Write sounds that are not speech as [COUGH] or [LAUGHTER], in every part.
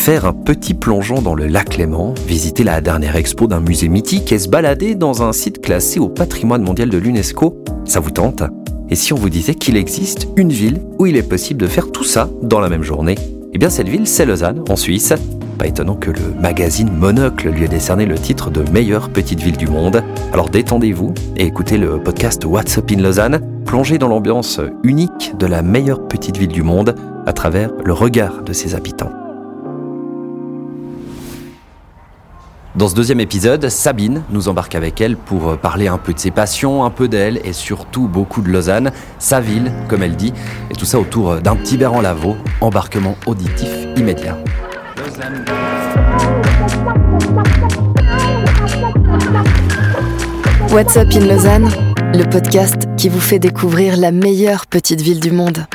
faire un petit plongeon dans le lac Léman, visiter la dernière expo d'un musée mythique et se balader dans un site classé au patrimoine mondial de l'UNESCO, ça vous tente? Et si on vous disait qu'il existe une ville où il est possible de faire tout ça dans la même journée? Eh bien cette ville, c'est Lausanne, en Suisse. Pas étonnant que le magazine Monocle lui ait décerné le titre de meilleure petite ville du monde. Alors détendez-vous et écoutez le podcast What's Up in Lausanne, plongez dans l'ambiance unique de la meilleure petite ville du monde à travers le regard de ses habitants. Dans ce deuxième épisode, Sabine nous embarque avec elle pour parler un peu de ses passions, un peu d'elle et surtout beaucoup de Lausanne, sa ville, comme elle dit, et tout ça autour d'un petit verre en lavo, embarquement auditif immédiat. What's Up in Lausanne, le podcast qui vous fait découvrir la meilleure petite ville du monde.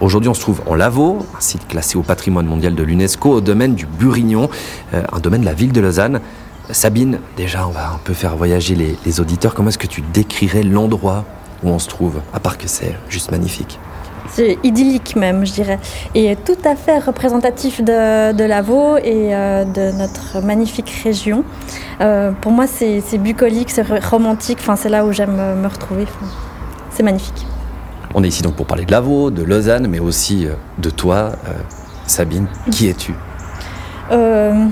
Aujourd'hui, on se trouve en Lavaux, un site classé au patrimoine mondial de l'UNESCO, au domaine du Burignon, euh, un domaine de la ville de Lausanne. Sabine, déjà, on va un peu faire voyager les, auditeurs. Comment est-ce que tu décrirais l'endroit où on se trouve, à part que c'est juste magnifique c'est idyllique même, je dirais, et tout à fait représentatif de, Lavaux et euh, de notre magnifique région. Euh, pour moi, c'est bucolique, c'est romantique, enfin, c'est là où j'aime me retrouver. C'est magnifique. On est ici donc pour parler de Lavaux, de Lausanne, mais aussi euh, de toi, euh, Sabine. Qui es-tu? Euh,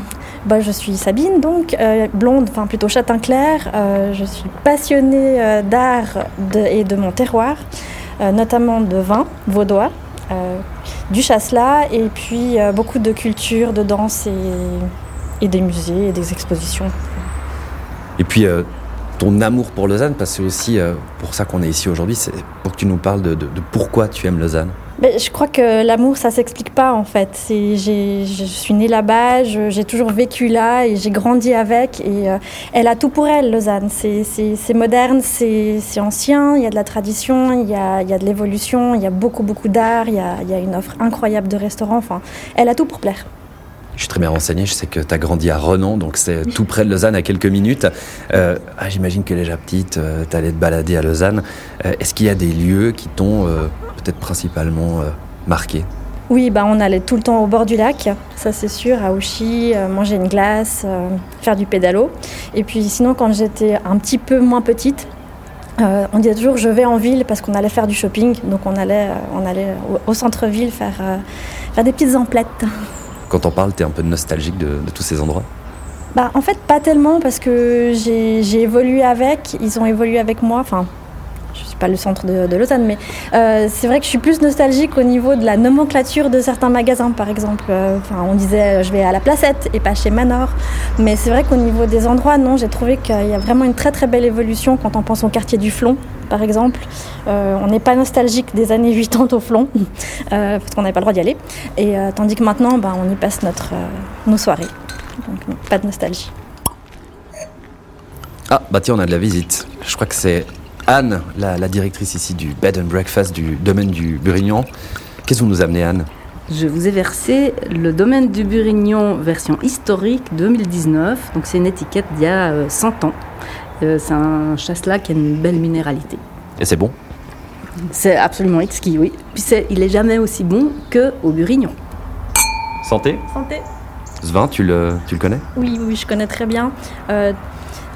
bah, je suis Sabine, donc euh, blonde, enfin plutôt châtain clair. Euh, je suis passionnée euh, d'art et de mon terroir, notamment de vin vaudois, du chasselas et puis beaucoup de culture, de danse et, et des musées et des expositions. Et puis, ton amour pour Lausanne, parce que c'est aussi euh, pour ça qu'on est ici aujourd'hui, c'est pour que tu nous parles de, pourquoi tu aimes Lausanne. Mais je crois que l'amour, ça s'explique pas en fait. Je suis née là-bas, j'ai toujours vécu là et j'ai grandi avec. Et euh, elle a tout pour elle, Lausanne. C'est, moderne, c'est, ancien, il y a de la tradition, il y a, il y a de l'évolution, il y a beaucoup, beaucoup d'art, il y a, il y a une offre incroyable de restaurants. Enfin, elle a tout pour plaire. Je suis très bien renseigné, je sais que tu as grandi à Renan, donc c'est tout près de Lausanne à quelques minutes. Euh, ah, J'imagine que déjà petite, tu allais te balader à Lausanne. Euh, Est-ce qu'il y a des lieux qui t'ont euh, peut-être principalement euh, marqué? Oui, bah, on allait tout le temps au bord du lac, ça c'est sûr, à Ouchy, euh, manger une glace, euh, faire du pédalo. Et puis sinon, quand j'étais un petit peu moins petite, euh, on disait toujours je vais en ville parce qu'on allait faire du shopping. Donc on allait, euh, on allait au, au centre-ville faire, euh, faire des petites emplettes. Quand on parle, tu es un peu nostalgique de, tous ces endroits? Bah, en fait, pas tellement parce que j'ai évolué avec, ils ont évolué avec moi. Enfin, je suis pas le centre de, de Lausanne, mais euh, c'est vrai que je suis plus nostalgique au niveau de la nomenclature de certains magasins, par exemple. Euh, Enfin, on disait euh, je vais à la Placette et pas chez Manor. Mais c'est vrai qu'au niveau des endroits, non, j'ai trouvé qu'il y a vraiment une très très belle évolution quand on pense au quartier du Flon. Par exemple, on n'est pas nostalgique des années 80 au Flon, [LAUGHS] parce qu'on n'avait pas le droit d'y aller. Et tandis que maintenant, bah, on y passe notre, nos soirées. Donc, pas de nostalgie. Ah, bah tiens, on a de la visite. Je crois que c'est Anne, la, la directrice ici du Bed and Breakfast du domaine du Burignon. Qu'est-ce que vous nous amenez, Anne? Je vous ai versé le domaine du Burignon version historique 2019. Donc c'est une étiquette d'il y a euh, 100 ans. Euh, c'est un chasselas qui a une belle minéralité. Et c'est bon? C'est absolument exquis, oui. Puis il est jamais aussi bon que au Burignon. Santé? Santé Ce vin, tu le, tu le connais? Oui, oui, je connais très bien. Euh,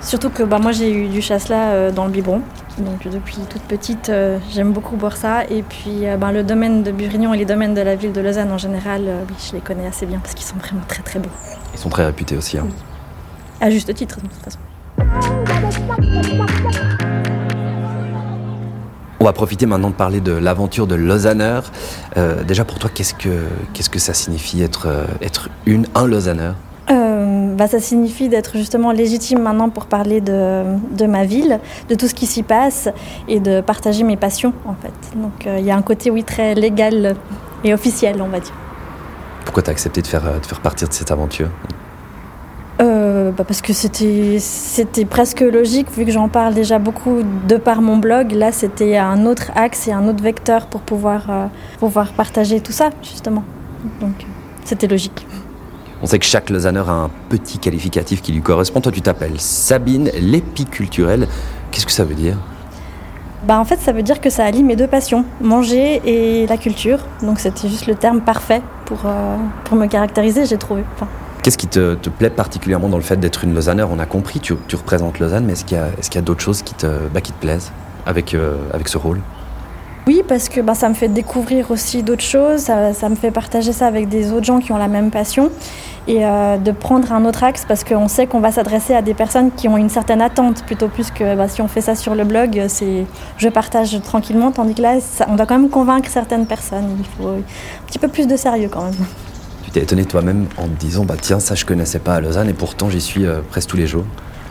surtout que bah, moi, j'ai eu du chasselas euh, dans le biberon. Donc depuis toute petite, euh, j'aime beaucoup boire ça. Et puis euh, ben, le domaine de Burignon et les domaines de la ville de Lausanne en général, euh, oui, je les connais assez bien parce qu'ils sont vraiment très très bons. Ils sont très réputés aussi. hein. À juste titre, de toute façon. On va profiter maintenant de parler de l'aventure de Lausanneur. Déjà pour toi, qu'est-ce que, qu'est-ce que ça signifie être, être une, un Lausanneur bah, ça signifie d'être justement légitime maintenant pour parler de, de ma ville, de tout ce qui s'y passe et de partager mes passions en fait. Donc euh, il y a un côté oui très légal et officiel on va dire. Pourquoi tu as accepté de faire, euh, de faire partir de cette aventure? Euh, bah, parce que c'était c'était presque logique vu que j'en parle déjà beaucoup de par mon blog. Là c'était un autre axe et un autre vecteur pour pouvoir, euh, pouvoir partager tout ça justement. Donc c'était logique. On sait que chaque Lausanneur a un petit qualificatif qui lui correspond. Toi, tu t'appelles Sabine l'épiculturelle. Qu'est-ce que ça veut dire? Bah, En fait, ça veut dire que ça allie mes deux passions, manger et la culture. Donc c'était juste le terme parfait pour, euh, pour me caractériser, j'ai trouvé. Enfin, Qu'est-ce qui te, te plaît particulièrement dans le fait d'être une Lausanner On a compris, tu, tu représentes Lausanne, mais est-ce qu'il y a, est d'autres choses qui te, bah, qui te plaisent avec, euh, avec ce rôle? Oui, parce que bah, ça me fait découvrir aussi d'autres choses, ça, me fait partager ça avec des autres gens qui ont la même passion et euh, de prendre un autre axe parce qu'on sait qu'on va s'adresser à des personnes qui ont une certaine attente plutôt plus que bah, si on fait ça sur le blog, c'est je partage tranquillement, tandis que là, on doit quand même convaincre certaines personnes. Il faut un petit peu plus de sérieux quand même. Tu t'es étonné toi-même en te disant, bah tiens, ça je connaissais pas à Lausanne et pourtant j'y suis euh, presque tous les jours.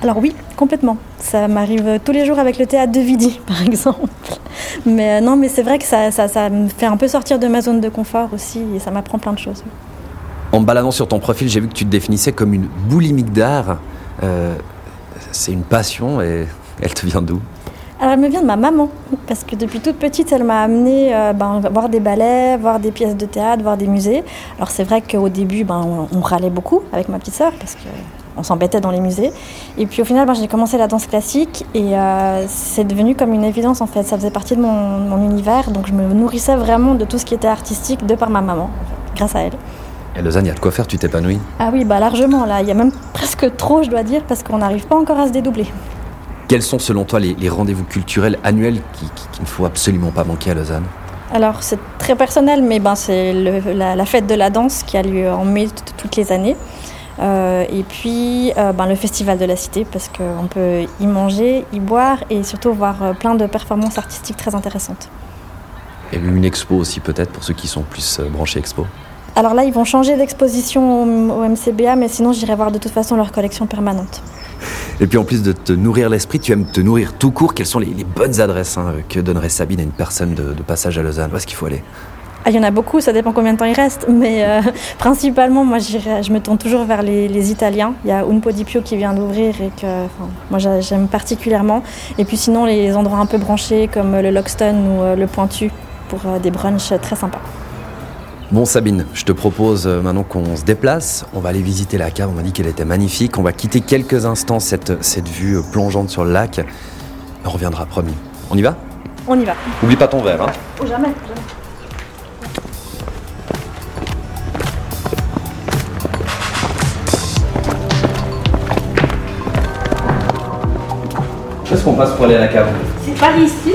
Alors oui, complètement. Ça m'arrive tous les jours avec le théâtre de Vidi, [LAUGHS] par exemple. Mais euh, non, mais c'est vrai que ça, ça, ça me fait un peu sortir de ma zone de confort aussi et ça m'apprend plein de choses. En me baladant sur ton profil, j'ai vu que tu te définissais comme une boulimique d'art. Euh, c'est une passion et elle te vient d'où? Alors elle me vient de ma maman, parce que depuis toute petite, elle m'a amené euh, ben, voir des ballets, voir des pièces de théâtre, voir des musées. Alors c'est vrai qu'au début, ben, on, on râlait beaucoup avec ma petite sœur, parce qu'on s'embêtait dans les musées. Et puis au final, ben, j'ai commencé la danse classique et euh, c'est devenu comme une évidence en fait. Ça faisait partie de mon, mon univers, donc je me nourrissais vraiment de tout ce qui était artistique de par ma maman, en fait, grâce à elle. Et Lausanne, il y a de quoi faire, tu t'épanouis? Ah oui, bah largement là. Il y a même presque trop, je dois dire, parce qu'on n'arrive pas encore à se dédoubler. Quels sont selon toi les, les rendez-vous culturels annuels qui- qui- qu'il ne faut absolument pas manquer à Lausanne? Alors c'est très personnel, mais ben, c'est la, la fête de la danse qui a lieu en mai toutes les années. Euh, et puis euh, ben, le festival de la cité, parce qu'on peut y manger, y boire et surtout voir euh, plein de performances artistiques très intéressantes. Et une expo aussi peut-être pour ceux qui sont plus branchés expo. Alors là, ils vont changer d'exposition au, au MCBA, mais sinon j'irai voir de toute façon leur collection permanente. Et puis en plus de te nourrir l'esprit, tu aimes te nourrir tout court. Quelles sont les, les bonnes adresses hein, que donnerait Sabine à une personne de, de passage à Lausanne? Où est-ce qu'il faut aller? Ah, il y en a beaucoup, ça dépend combien de temps il reste, mais euh, [LAUGHS] principalement, moi, je me tourne toujours vers les, les Italiens. Il y a Un Po di Pio qui vient d'ouvrir et que enfin, moi, j'a- j'aime particulièrement. Et puis sinon, les endroits un peu branchés comme le Loxton ou euh, le Pointu pour euh, des brunchs très sympas. Bon Sabine, je te propose maintenant qu'on se déplace. On va aller visiter la cave. On m'a dit qu'elle était magnifique. On va quitter quelques instants cette, cette vue plongeante sur le lac. On reviendra, promis. On y va? On y va. Oublie pas ton verre. Hein. Oh, jamais, Qu'est-ce qu'on passe pour aller à la cave C'est pas ici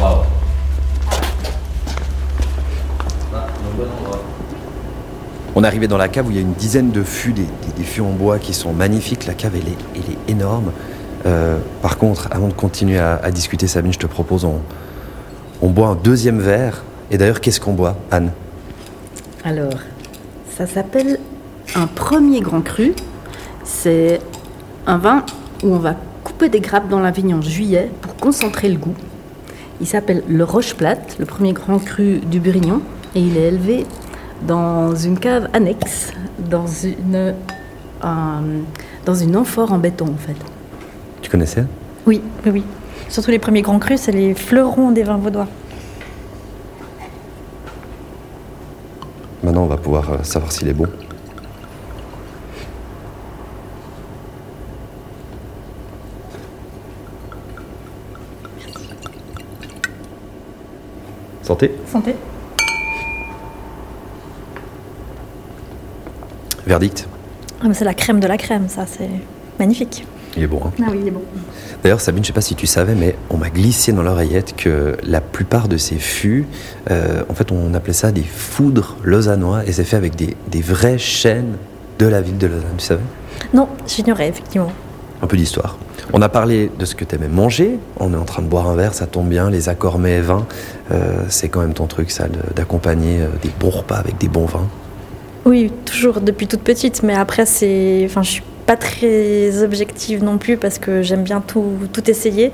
Waouh. On est arrivé dans la cave où il y a une dizaine de fûts, des, des- des fûts en bois qui sont magnifiques. La cave, elle est, elle est énorme. Euh, par contre, avant de continuer à, discuter, Sabine, je te propose, on, on boit un deuxième verre. Et d'ailleurs, qu'est-ce qu'on boit, Anne? Alors, ça s'appelle un premier grand cru. C'est un vin où on va couper des grappes dans la vigne en juillet pour concentrer le goût. Il s'appelle le Roche-Plate, le premier grand cru du Burignon, et il est élevé dans une cave annexe, dans une, un- dans une amphore en béton en fait. Tu connaissais Oui, oui, oui. Surtout les premiers grands crus, c'est les fleurons des vins vaudois. Maintenant, on va pouvoir euh, savoir s'il est bon. Santé. Santé. Verdict. Ah, c'est la crème de la crème, ça, c'est magnifique. Il est bon. hein. Ah oui, il est bon. D'ailleurs, Sabine, je sais pas si tu savais, mais on m'a glissé dans l'oreillette que la plupart de ces fûts, euh, en fait, on appelait ça des foudres lausannois, et c'est fait avec des, des vraies chênes de la ville de Lausanne, tu savais? Non, j'ignorais, effectivement. Un peu d'histoire. On a parlé de ce que tu aimais manger. On est en train de boire un verre, ça tombe bien. Les accords mets et vins, euh, c'est quand même ton truc, ça, d'accompagner euh, des bons repas avec des bons vins. Oui, toujours depuis toute petite, mais après, c'est. Enfin, je suis pas très objective non plus parce que j'aime bien tout, tout essayer.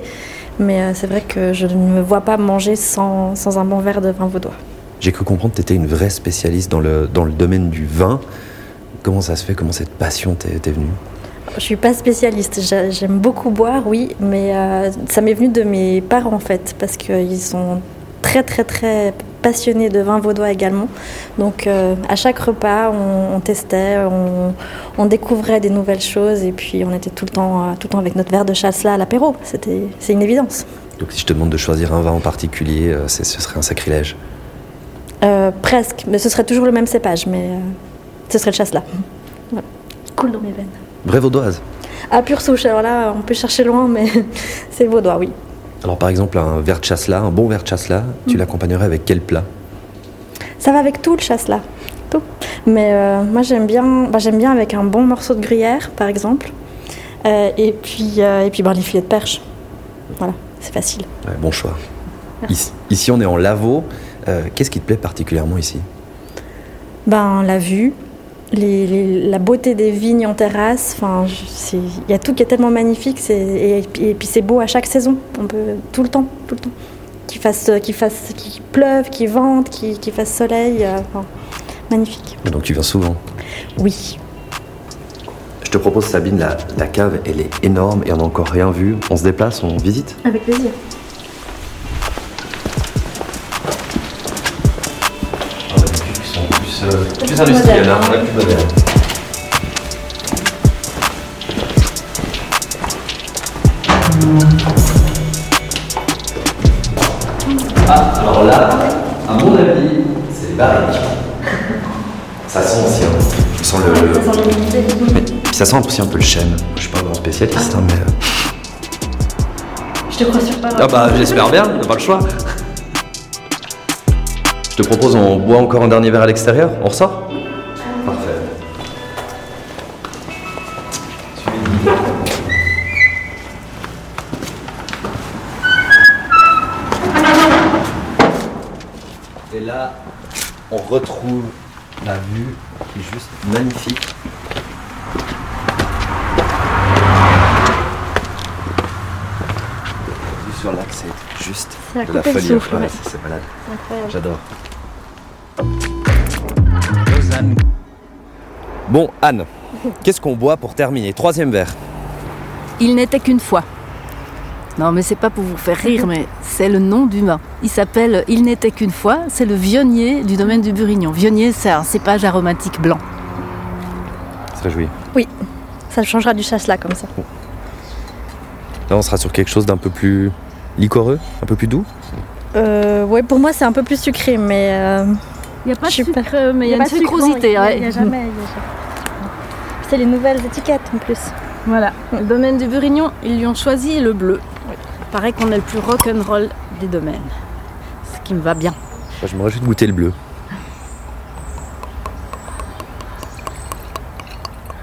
Mais euh, c'est vrai que je ne me vois pas manger sans, sans un bon verre de vin vaudois. J'ai cru comprendre que tu étais une vraie spécialiste dans le, dans le domaine du vin. Comment ça se fait? Comment cette passion t'est venue? Je suis pas spécialiste. J'a- J'aime beaucoup boire, oui, mais euh, ça m'est venu de mes parents en fait, parce qu'ils sont très très très passionnés de vin vaudois également. Donc euh, à chaque repas, on, on testait, on, on découvrait des nouvelles choses, et puis on était tout le temps, euh, tout le temps avec notre verre de chasse là à l'apéro. C'était, c'est une évidence. Donc si je te demande de choisir un vin en particulier, euh, c'est- ce serait un sacrilège. Euh, presque, mais ce serait toujours le même cépage, mais euh, ce serait le chasse là. Voilà. Cool dans mes veines. Vraie vaudoise. À pure souche, alors là, on peut chercher loin, mais [LAUGHS] c'est vaudois, oui. Alors par exemple, un verre de chasselas, un bon verre de chasselas, tu l'accompagnerais avec quel plat? Ça va avec tout le chasse là, tout. Mais euh, moi j'aime bien, bah, j'aime bien avec un bon morceau de gruyère par exemple, Euh, et puis euh, et puis bah, les filets de perche. Voilà, c'est facile. Ouais, Bon choix. Ici, ici, on est en Lavaux. Qu'est-ce qui te plaît particulièrement ici? Ben la vue, les- les- la beauté des vignes en terrasse. Enfin, il y a tout qui est tellement magnifique. c'est- Et, puis- et puis c'est beau à chaque saison. On peut tout le temps, tout le temps. Qu'il fasse, qu'il fasse, qu'il pleuve, qu'il vente, qu'il fasse soleil. euh, enfin, magnifique. Donc tu viens souvent? Oui. Je te propose Sabine, la, la cave, elle est énorme et on n'a encore rien vu. On se déplace, on visite? Avec plaisir. Plus, industriels, hein, plus moderne. Ah, alors là, à mon avis, c'est les barriques. Ça sent aussi, hein. Ça sent le. Mais puis ça sent aussi un peu le chêne. Je suis pas un grand spécialiste, hein, mais. euh, Je te crois sur pas. Ah bah j'espère bien, on n'a pas le choix. Je te propose, on boit encore un dernier verre à l'extérieur, on ressort? Parfait. Et là, on retrouve la vue qui est juste magnifique. La vue sur lac, c'est C'est de la folie. souffle, Ouais, ouais. c'est- c'est malade. Incroyable. J'adore. Bon, Anne, qu'est-ce qu'on boit pour terminer? Troisième verre. Il n'était qu'une fois. Non, mais c'est pas pour vous faire rire, [LAUGHS] mais c'est le nom du vin. Il s'appelle Il n'était qu'une fois. C'est le vionnier du domaine du Burignon. Vionnier, c'est un cépage aromatique blanc. Se réjouit. Ça changera du chasse là comme ça. Là, on sera sur quelque chose d'un peu plus liquoreux, un peu plus doux. Euh, ouais, pour moi c'est un peu plus sucré, mais. euh, Il n'y a pas de pas- sucre, mais il y a, pas une sucrosité. il y a- jamais- a. C'est les nouvelles étiquettes en plus. Voilà. Le domaine du Burignon, ils lui ont choisi le bleu. Paraît qu'on est le plus rock'n'roll des domaines. Ce qui me va bien. Moi, je me réjouis de goûter le bleu.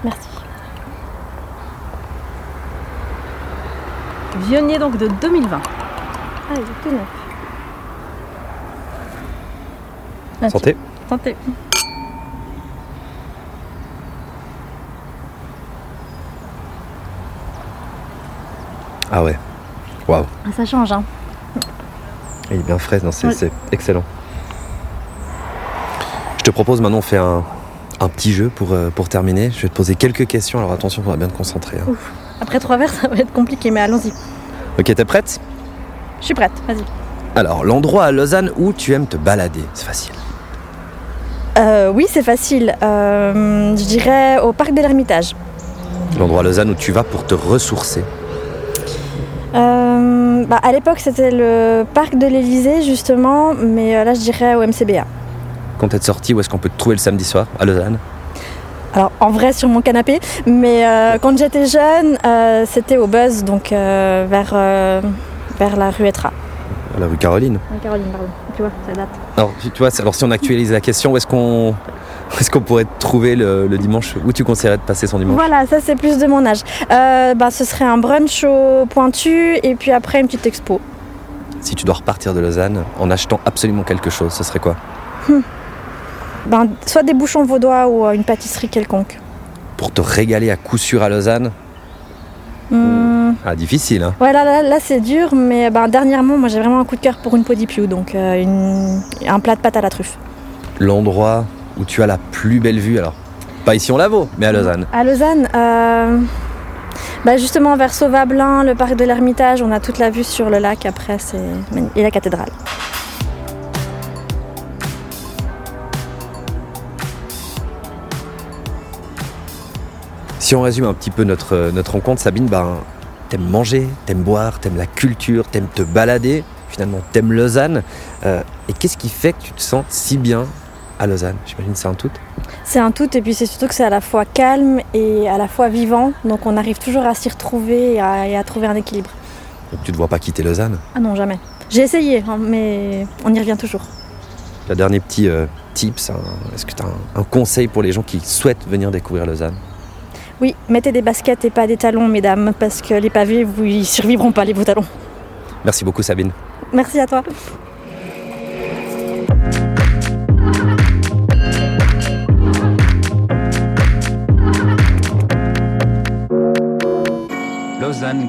Merci. Vionnier donc de 2020. Ah, il est tout neuf. Santé. Santé. Ah ouais. Waouh. Ah, ça change, hein. Il est bien frais, non, c'est Ouais. excellent. Je te propose maintenant, on fait un, un petit jeu pour, euh, pour terminer. Je vais te poser quelques questions, alors attention, on va bien te concentrer. hein. Après trois verres, [LAUGHS] ça va être compliqué, mais allons-y. Ok, t'es prête? Je suis prête, vas-y. Alors, l'endroit à Lausanne où tu aimes te balader, c'est facile. Euh, oui, c'est facile. Euh, je dirais au parc de l'Ermitage. L'endroit à Lausanne où tu vas pour te ressourcer. Euh, bah, à l'époque, c'était le parc de l'Elysée, justement, mais là, je dirais au MCBA. Quand t'es sorti, où est-ce qu'on peut te trouver le samedi soir à Lausanne? Alors, en vrai, sur mon canapé, mais euh, quand j'étais jeune, euh, c'était au Buzz, donc euh, vers, vers la rue Etra. La rue Caroline. Caroline, pardon. Tu vois, ça date. Alors, tu vois, alors si on actualise la question, où est-ce qu'on est-ce qu'on pourrait te trouver le, le dimanche Où tu conseillerais de passer son dimanche? Voilà, ça, c'est plus de mon âge. Euh, bah, ce serait un brunch au pointu, et puis après, une petite expo. Si tu dois repartir de Lausanne en achetant absolument quelque chose, ce serait quoi? Ben, soit des bouchons vaudois ou euh, une pâtisserie quelconque. Pour te régaler à coup sûr à Lausanne? Hmm. Ah, difficile, hein Ouais, là, là, là, c'est dur, mais ben, dernièrement, moi j'ai vraiment un coup de cœur pour une podipiou, donc euh, une- un plat de pâte à la truffe. L'endroit où tu as la plus belle vue, alors pas ici en Lavaux, mais à Lausanne. À Lausanne, euh, bah Justement, vers Sauvablin, le parc de l'Ermitage, on a toute la vue sur le lac après, et la cathédrale. Si on résume un petit peu notre, notre rencontre, Sabine, ben, t'aimes manger, t'aimes boire, t'aimes la culture, t'aimes te balader, finalement t'aimes Lausanne. Euh, et qu'est-ce qui fait que tu te sens si bien à Lausanne? J'imagine c'est un tout C'est un tout et puis c'est surtout que c'est à la fois calme et à la fois vivant. Donc on arrive toujours à s'y retrouver et à, trouver un équilibre. Donc tu ne te vois pas quitter Lausanne? Ah non, jamais. J'ai essayé, hein, mais on y revient toujours. Le dernier petit euh, tips, est-ce que tu as un, conseil pour les gens qui souhaitent venir découvrir Lausanne? Oui, mettez des baskets et pas des talons, mesdames, parce que les pavés, vous y survivront pas, les beaux talons. Merci beaucoup, Sabine. Merci à toi. Lausanne.